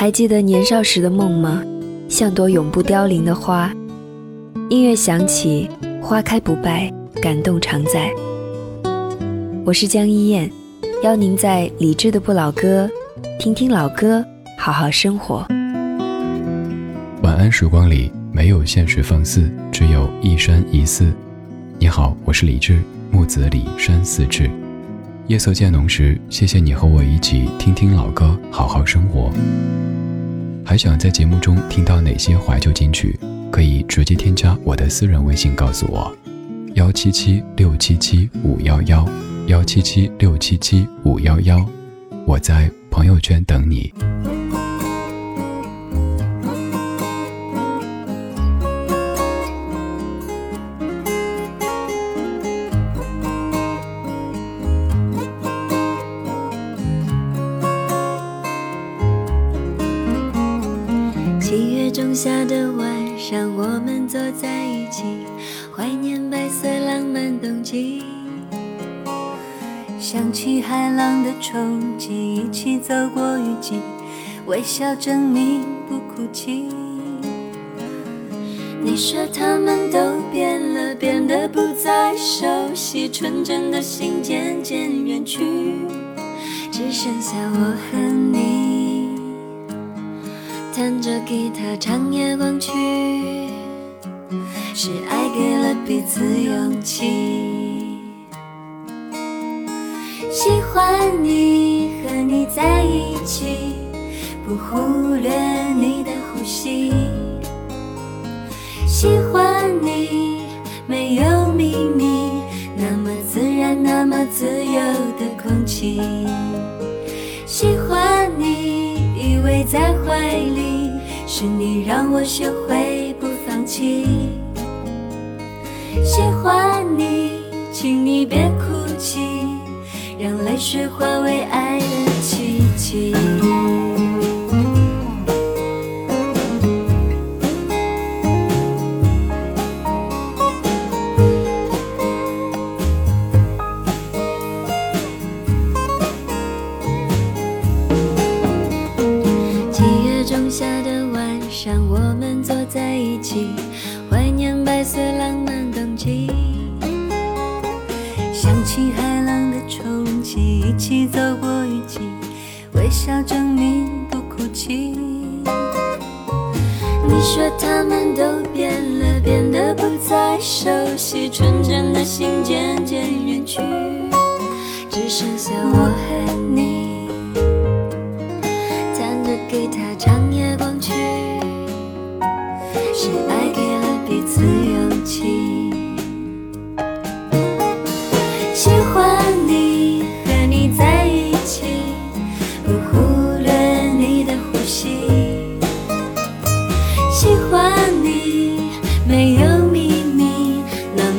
还记得年少时的梦吗？像朵永不凋零的花，音乐响起，花开不败，感动常在。我是江一燕，邀您在理智的不老歌，听听老歌，好好生活。晚安时光里没有现实放肆，只有一山一寺。你好，我是李志，木子李山寺志。夜色渐浓时，谢谢你和我一起听听老歌，好好生活。还想在节目中听到哪些怀旧金曲？可以直接添加我的私人微信告诉我：幺七七六七七五幺幺。幺七七六七七五幺幺，我在朋友圈等你。晚上，我们坐在一起，怀念白色浪漫冬季。想起海浪的冲击，一起走过雨季，微笑证明不哭泣。你说他们都变了，变得不再熟悉，纯真的心渐渐远去，只剩下我和你，弹着吉他唱夜光曲，是爱给了彼此勇气。喜欢你和你在一起，不忽略你的呼吸。喜欢你没有秘密，那么自然，那么自由的空气。喜欢你依偎在怀里，是你让我学会不放弃。喜欢你，请你别哭泣。让泪水化为爱的奇迹。上，我们坐在一起，怀念白色浪漫冬季，想起海浪的冲击。一起走过雨季，微笑中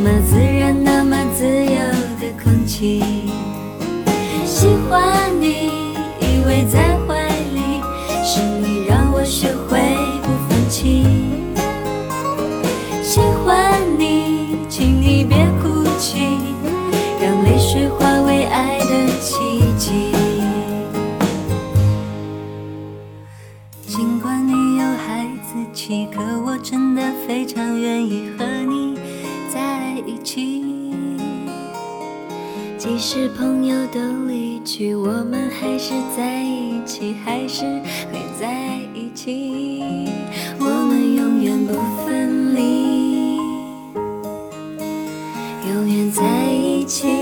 么自然，那么自由的空气喜欢你依偎在怀里，是你让我学会不放弃。喜欢你，请你别哭泣，让泪水化为爱的奇迹。尽管你有孩子气，可我真的非常愿意使朋友都离去，我们还是在一起，还是会在一起。我们永远不分离，永远在一起。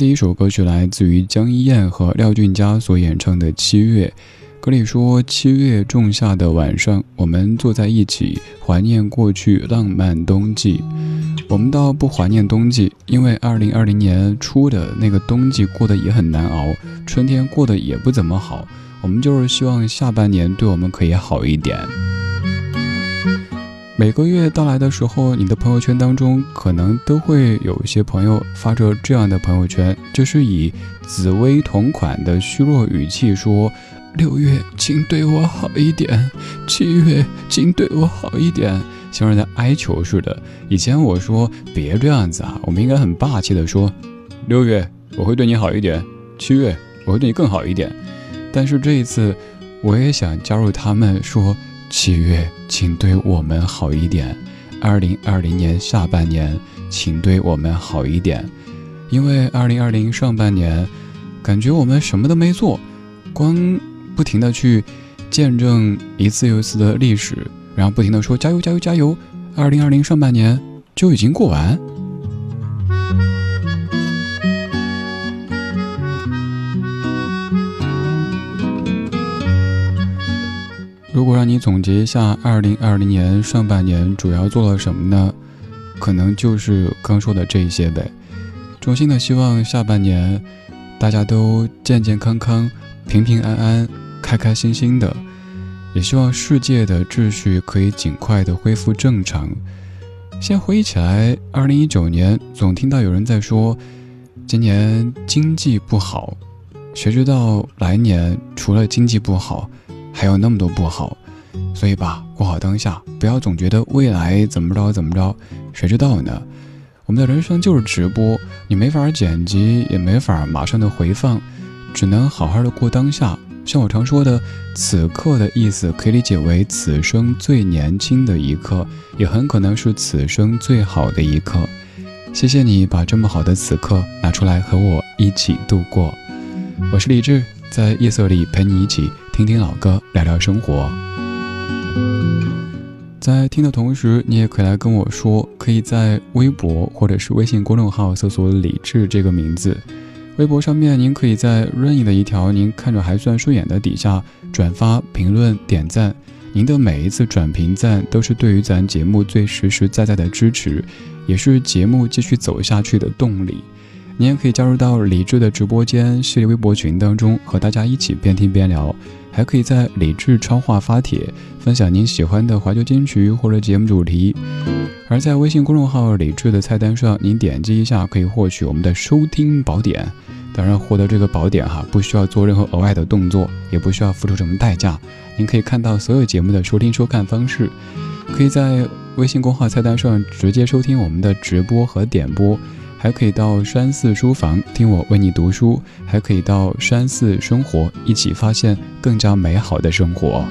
第一首歌曲来自于江一燕和廖俊佳所演唱的《七月》。歌里说：“七月仲夏的晚上，我们坐在一起，怀念过去浪漫冬季。我们倒不怀念冬季，因为二零二零年初的那个冬季过得也很难熬，春天过得也不怎么好。我们就是希望下半年对我们可以好一点。”每个月到来的时候，你的朋友圈当中可能都会有一些朋友发着这样的朋友圈，就是以紫薇同款的虚弱语气说：“六月，请对我好一点；七月，请对我好一点。”像是在哀求似的。以前我说别这样子啊，我们应该很霸气的说：“六月，我会对你好一点；七月，我会对你更好一点。”但是这一次，我也想加入他们说。七月，请对我们好一点。二零二零年下半年，请对我们好一点。因为二零二零上半年，感觉我们什么都没做，光不停的去见证一次又一次的历史，然后不停的说加油加油加油。二零二零上半年就已经过完。让你总结一下二零二零年上半年主要做了什么呢？可能就是刚说的这一些呗。衷心的希望下半年大家都健健康康、平平安安、开开心心的，也希望世界的秩序可以尽快的恢复正常。先回忆起来，二零一九年总听到有人在说今年经济不好，谁知道来年除了经济不好。还有那么多不好，所以吧，过好当下，不要总觉得未来怎么着怎么着，谁知道呢？我们的人生就是直播，你没法剪辑，也没法马上的回放，只能好好的过当下。像我常说的，此刻的意思可以理解为此生最年轻的一刻，也很可能是此生最好的一刻。谢谢你把这么好的此刻拿出来和我一起度过。我是李志，在夜色里陪你一起。听听老歌，聊聊生活。在听的同时，你也可以来跟我说，可以在微博或者是微信公众号搜索“李智”这个名字。微博上面，您可以在任意的一条您看着还算顺眼的底下转发、评论、点赞。您的每一次转评赞，都是对于咱节目最实实在在的支持，也是节目继续走下去的动力。您也可以加入到李智的直播间系列微博群当中，和大家一起边听边聊。还可以在李智超话发帖，分享您喜欢的怀旧金曲或者节目主题。而在微信公众号李智的菜单上，您点击一下可以获取我们的收听宝典。当然，获得这个宝典哈，不需要做任何额外的动作，也不需要付出什么代价。您可以看到所有节目的收听收看方式，可以在微信公号菜单上直接收听我们的直播和点播。还可以到山寺书房听我为你读书，还可以到山寺生活，一起发现更加美好的生活。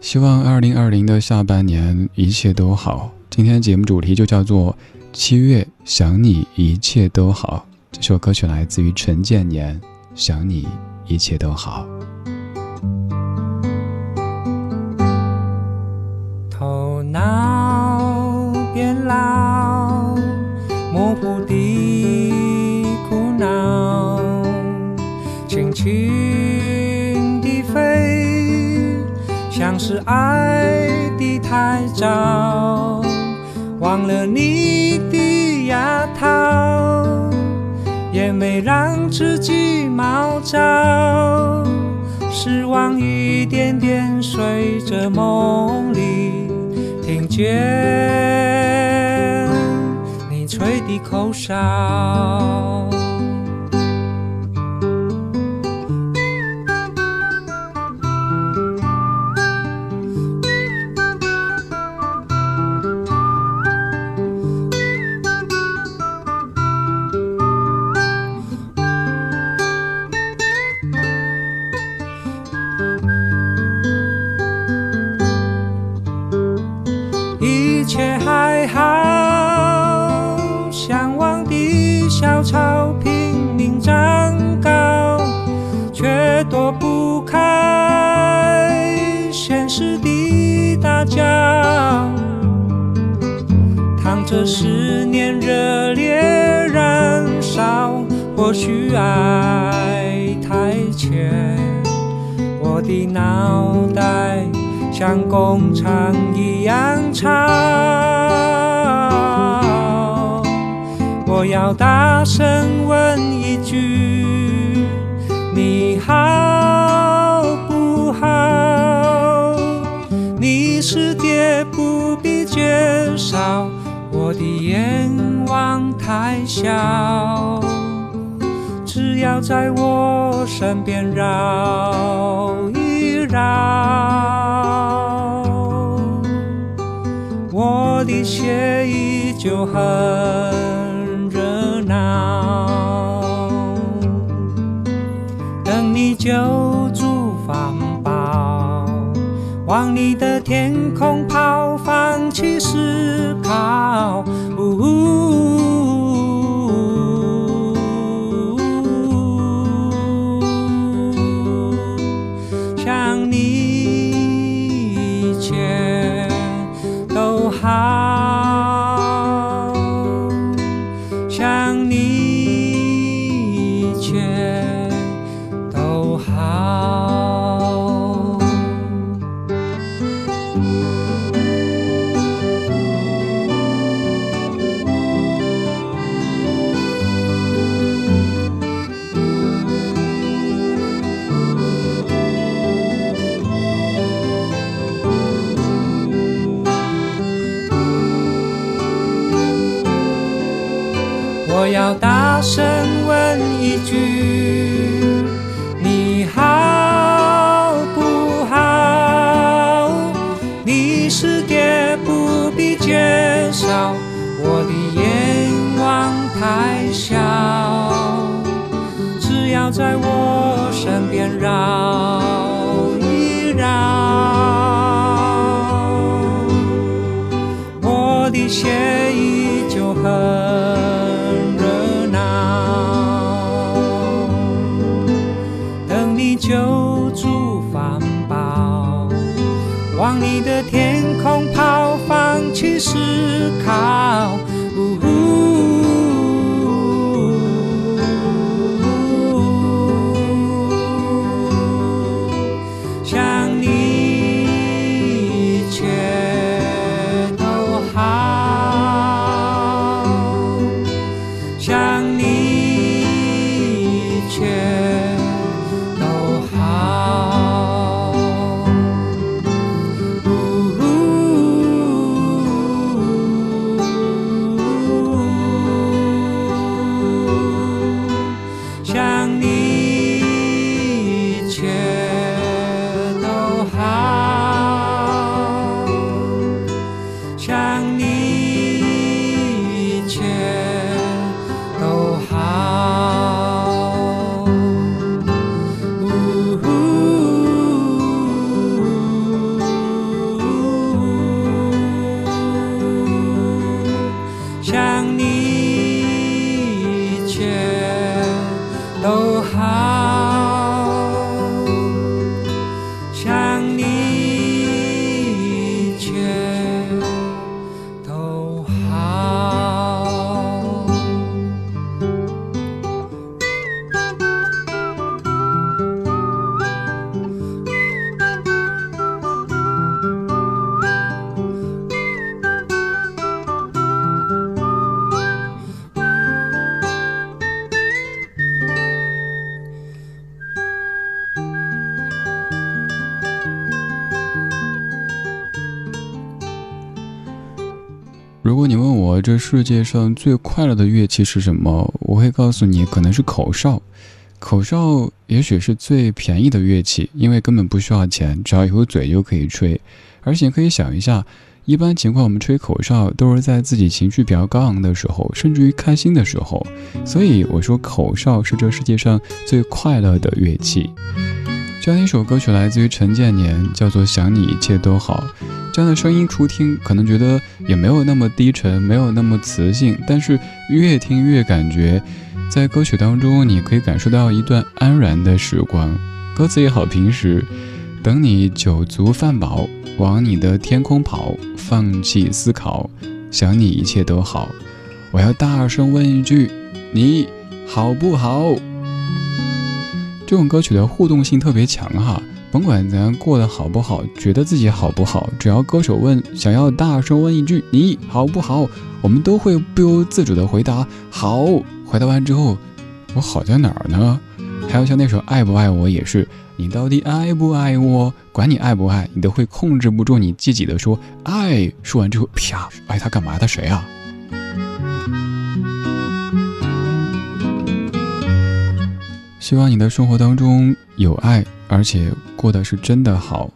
希望二零二零的下半年一切都好。今天节目主题就叫做“七月想你一切都好”。这首歌曲来自于陈建年，《想你一切都好》。是爱的太早，忘了你的牙套，也没让自己毛躁，失望一点点随着梦里听见你。吹的口哨。淌着思念，热烈燃烧。或许爱太浅，我的脑袋像工厂一样吵。我要大声问一句：你好不好？你是电的愿望太小，只要在我身边绕一绕，我的血液就很热闹。等你救助方宝，往你的天要大声问一句：你好不好？你是爹不必介绍，我的愿望太小，只要在我身边绕如果你问我这世界上最快乐的乐器是什么，我会告诉你，可能是口哨。口哨也许是最便宜的乐器，因为根本不需要钱，只要有嘴就可以吹。而且可以想一下，一般情况我们吹口哨都是在自己情绪比较高昂的时候，甚至于开心的时候。所以我说，口哨是这世界上最快乐的乐器。这样一首歌曲来自于陈建年，叫做《想你一切都好》。这样的声音初听可能觉得也没有那么低沉，没有那么磁性，但是越听越感觉，在歌曲当中你可以感受到一段安然的时光。歌词也好平实，等你酒足饭饱，往你的天空跑，放弃思考，想你一切都好。我要大声问一句，你好不好？这种歌曲的互动性特别强哈。甭管咱过得好不好，觉得自己好不好，只要歌手问，想要大声问一句“你好不好”，我们都会不由自主的回答“好”。回答完之后，我好在哪儿呢？还有像那首《爱不爱我》也是，你到底爱不爱我？管你爱不爱，你都会控制不住你自己的说爱。说完之后，啪，爱他干嘛？他谁啊？希望你的生活当中有爱，而且过得是真的好。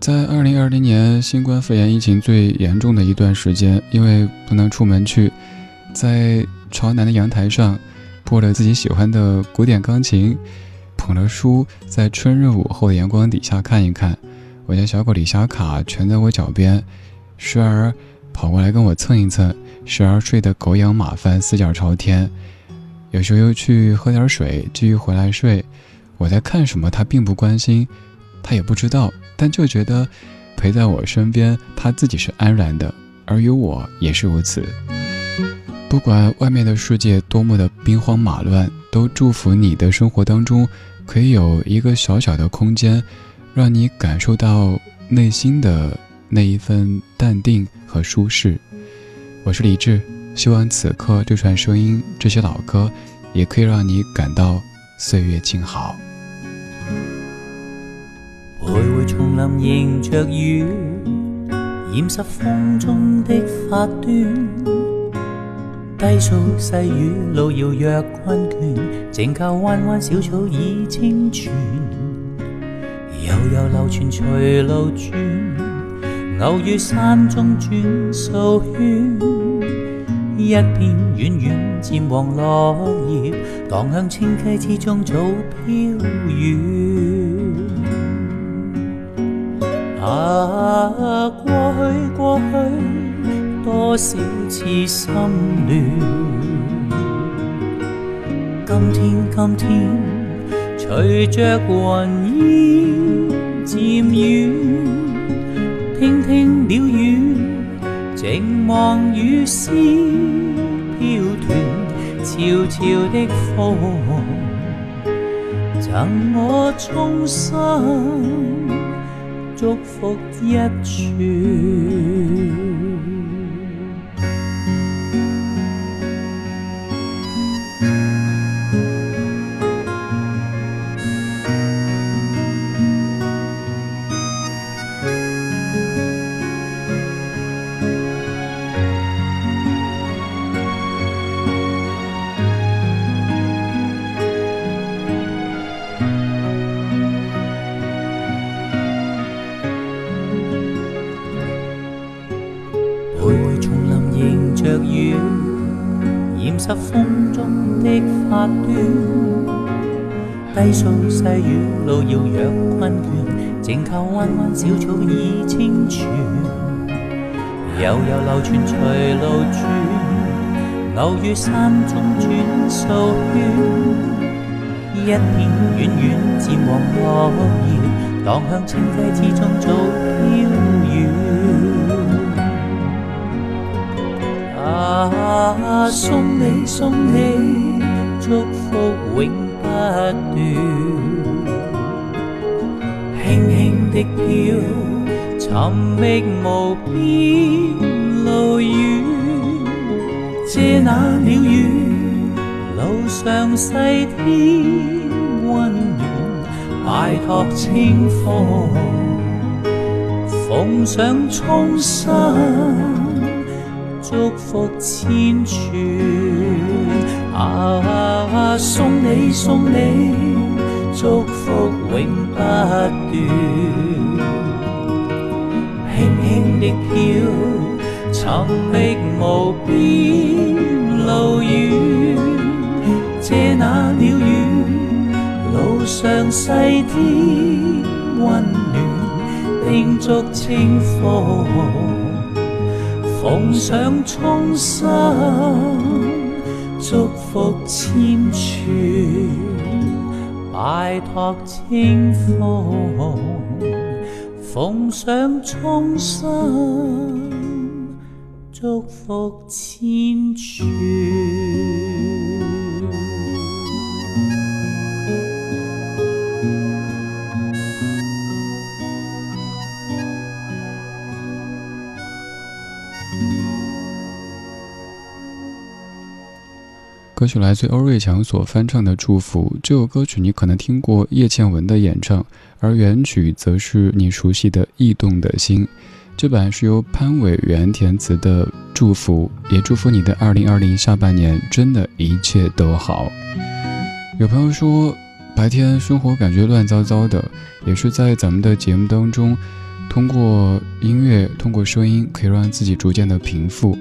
在二零二零年新冠肺炎疫情最严重的一段时间，因为不能出门去，在朝南的阳台上，播了自己喜欢的古典钢琴，捧了书，在春日午后的阳光底下看一看。我家小狗李小卡蜷在我脚边，时而跑过来跟我蹭一蹭，时而睡得狗仰马翻，四脚朝天。有时候又去喝点水，继续回来睡。我在看什么，他并不关心，他也不知道。但就觉得陪在我身边，他自己是安然的，而有我也是如此。不管外面的世界多么的兵荒马乱，都祝福你的生活当中可以有一个小小的空间，让你感受到内心的那一份淡定和舒适。我是李志，希望此刻这串声音，这些老歌，也可以让你感到岁月静好。徘徊丛林迎着雨，染湿风中的发端。低诉细雨，路遥若困倦，静靠弯弯小草已清泉。悠悠流泉随路转，偶于山中转数圈。一片远远渐黄落叶，荡向清溪之中早飘远。啊，过去过去，多少次心乱。今天今天，随着云烟渐远，听听鸟语，静望雨丝飘断，悄悄的风，赠我衷心。祝福一串。雨，路遥若困倦，静靠弯弯小草倚清泉。悠悠流泉随路转，偶于山中转数圈。一片远远渐黄落叶，荡向清溪之中早飘远。啊，送你送你，祝福永不断。轻轻的飘，寻觅无边路远。借那鸟语，路上细添温暖。拜托清风，奉上衷心。祝福千串，啊，送你送你，祝福永不断。轻轻的飘，寻觅无边路远。借那鸟语，路上细添温暖，叮嘱清风。奉上衷心，祝福千串，拜托清风。奉上衷心，祝福千串。歌曲来自欧瑞强所翻唱的《祝福》。这首歌曲你可能听过叶倩文的演唱，而原曲则是你熟悉的《异动的心》。这版是由潘伟元填词的《祝福》，也祝福你的2020下半年真的一切都好。有朋友说，白天生活感觉乱糟糟的，也是在咱们的节目当中，通过音乐，通过声音，可以让自己逐渐的平复。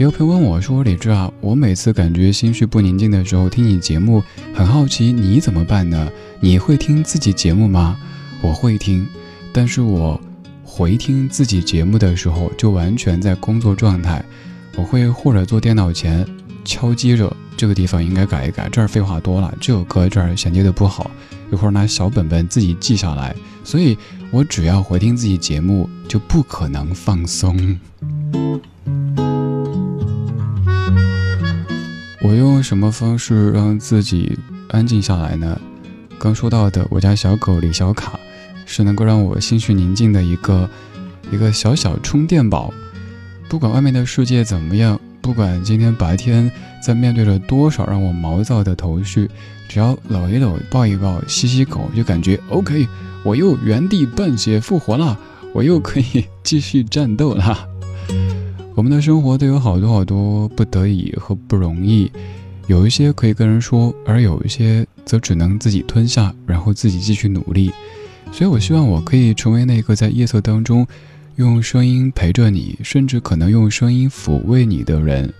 有朋友问我说：“李志啊，我每次感觉心绪不宁静的时候，听你节目，很好奇你怎么办呢？你会听自己节目吗？”我会听，但是我回听自己节目的时候，就完全在工作状态。我会或者坐电脑前敲击着这个地方应该改一改，这儿废话多了，这首歌这儿衔接的不好，一会儿拿小本本自己记下来。所以我只要回听自己节目，就不可能放松。我用什么方式让自己安静下来呢？刚说到的，我家小狗李小卡，是能够让我心绪宁静的一个一个小小充电宝。不管外面的世界怎么样，不管今天白天在面对着多少让我毛躁的头绪，只要搂一搂、抱一抱、吸吸口，就感觉 OK，我又原地半血复活了，我又可以继续战斗了。我们的生活都有好多好多不得已和不容易，有一些可以跟人说，而有一些则只能自己吞下，然后自己继续努力。所以，我希望我可以成为那个在夜色当中，用声音陪着你，甚至可能用声音抚慰你的人。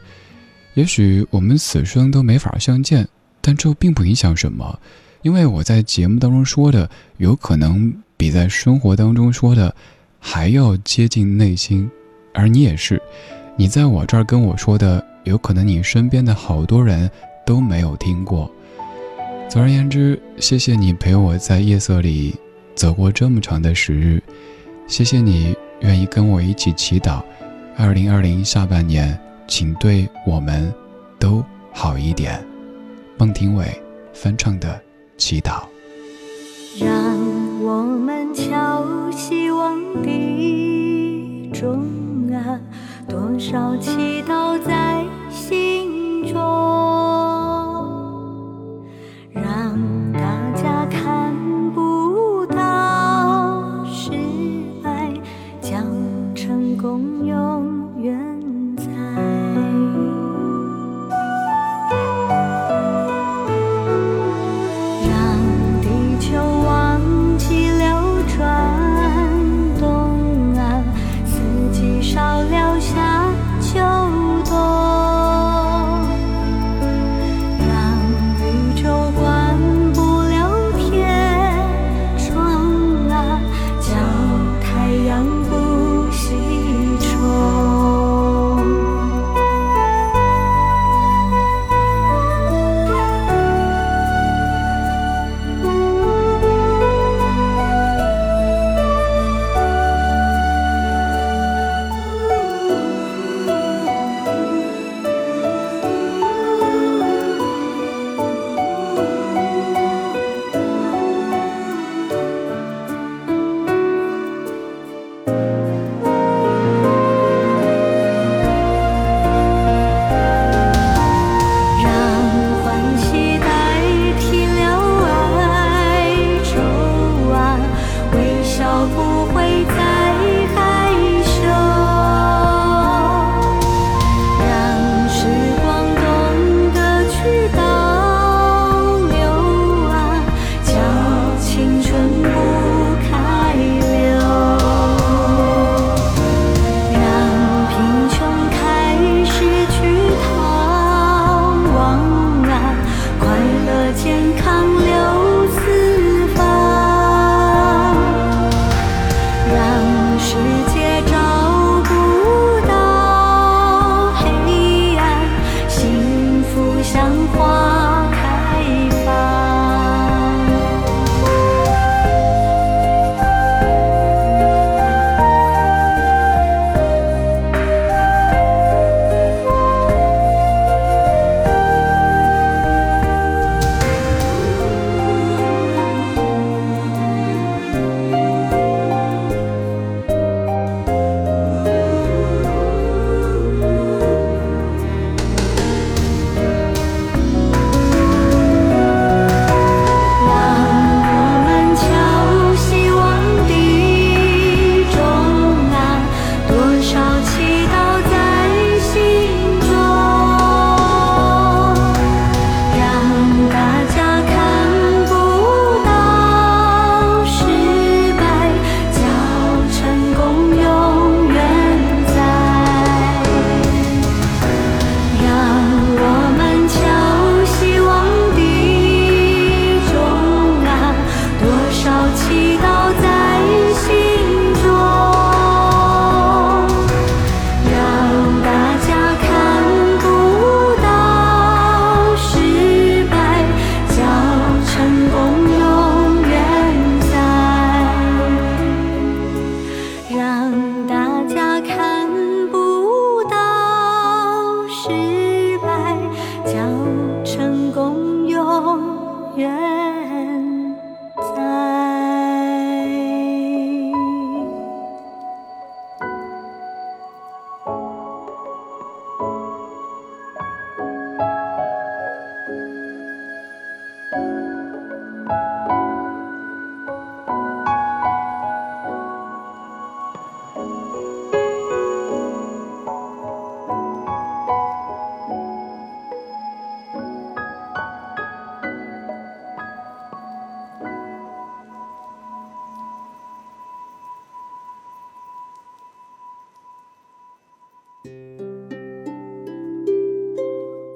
也许我们此生都没法相见，但这并不影响什么，因为我在节目当中说的，有可能比在生活当中说的还要接近内心。而你也是，你在我这儿跟我说的，有可能你身边的好多人都没有听过。总而言之，谢谢你陪我在夜色里走过这么长的时日，谢谢你愿意跟我一起祈祷，二零二零下半年，请对我们都好一点。孟庭苇翻唱的《祈祷》。让我们敲希望的钟。多少祈祷在